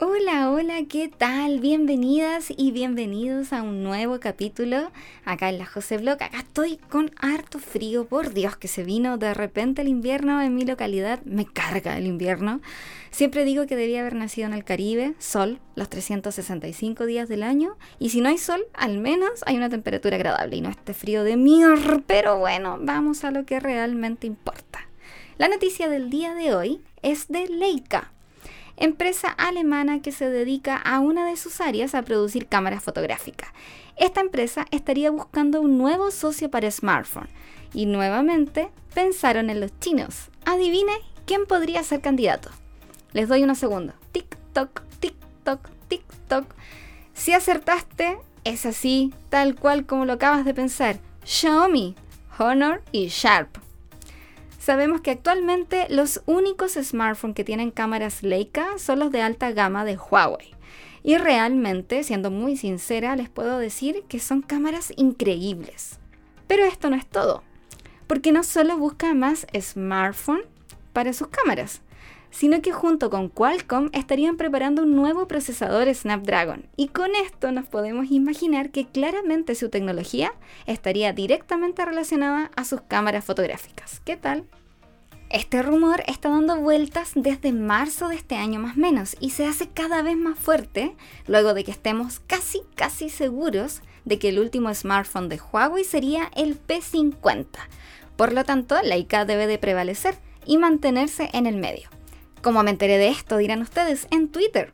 Hola, hola, ¿qué tal? Bienvenidas y bienvenidos a un nuevo capítulo acá en la José Blog. Acá estoy con harto frío, por Dios que se vino de repente el invierno en mi localidad. Me carga el invierno. Siempre digo que debía haber nacido en el Caribe, sol, los 365 días del año. Y si no hay sol, al menos hay una temperatura agradable y no este frío de mierda. Pero bueno, vamos a lo que realmente importa. La noticia del día de hoy es de Leica empresa alemana que se dedica a una de sus áreas a producir cámaras fotográficas. Esta empresa estaría buscando un nuevo socio para smartphone y nuevamente pensaron en los chinos. Adivine quién podría ser candidato. Les doy unos segundos. TikTok, TikTok, TikTok. Si acertaste, es así, tal cual como lo acabas de pensar. Xiaomi, Honor y Sharp. Sabemos que actualmente los únicos smartphones que tienen cámaras Leica son los de alta gama de Huawei. Y realmente, siendo muy sincera, les puedo decir que son cámaras increíbles. Pero esto no es todo, porque no solo busca más smartphone para sus cámaras, sino que junto con Qualcomm estarían preparando un nuevo procesador Snapdragon. Y con esto nos podemos imaginar que claramente su tecnología estaría directamente relacionada a sus cámaras fotográficas. ¿Qué tal? Este rumor está dando vueltas desde marzo de este año más o menos y se hace cada vez más fuerte luego de que estemos casi casi seguros de que el último smartphone de Huawei sería el P50. Por lo tanto, la IK debe de prevalecer y mantenerse en el medio. Como me enteré de esto, dirán ustedes, en Twitter.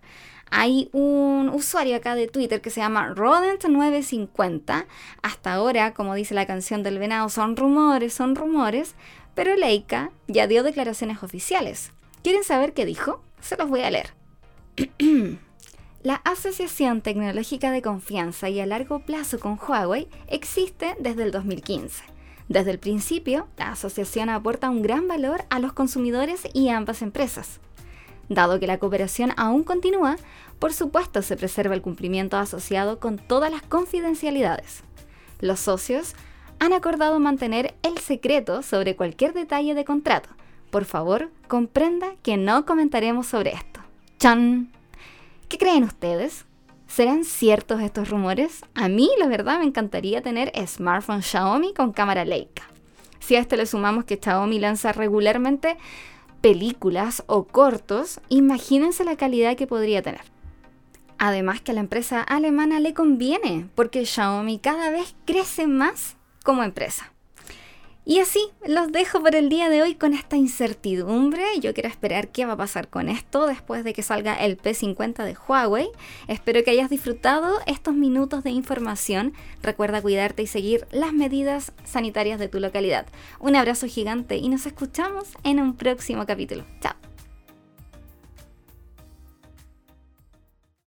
Hay un usuario acá de Twitter que se llama Rodent950. Hasta ahora, como dice la canción del venado, son rumores, son rumores, pero Leica ya dio declaraciones oficiales. ¿Quieren saber qué dijo? Se los voy a leer. La Asociación Tecnológica de Confianza y a Largo Plazo con Huawei existe desde el 2015. Desde el principio, la asociación aporta un gran valor a los consumidores y ambas empresas. Dado que la cooperación aún continúa, por supuesto se preserva el cumplimiento asociado con todas las confidencialidades. Los socios han acordado mantener secreto sobre cualquier detalle de contrato. Por favor, comprenda que no comentaremos sobre esto. ¡Chan! ¿Qué creen ustedes? ¿Serán ciertos estos rumores? A mí, la verdad, me encantaría tener smartphone Xiaomi con cámara Leica. Si a esto le sumamos que Xiaomi lanza regularmente películas o cortos, imagínense la calidad que podría tener. Además que a la empresa alemana le conviene, porque Xiaomi cada vez crece más como empresa. Y así los dejo por el día de hoy con esta incertidumbre. Yo quiero esperar qué va a pasar con esto después de que salga el P50 de Huawei. Espero que hayas disfrutado estos minutos de información. Recuerda cuidarte y seguir las medidas sanitarias de tu localidad. Un abrazo gigante y nos escuchamos en un próximo capítulo. Chao.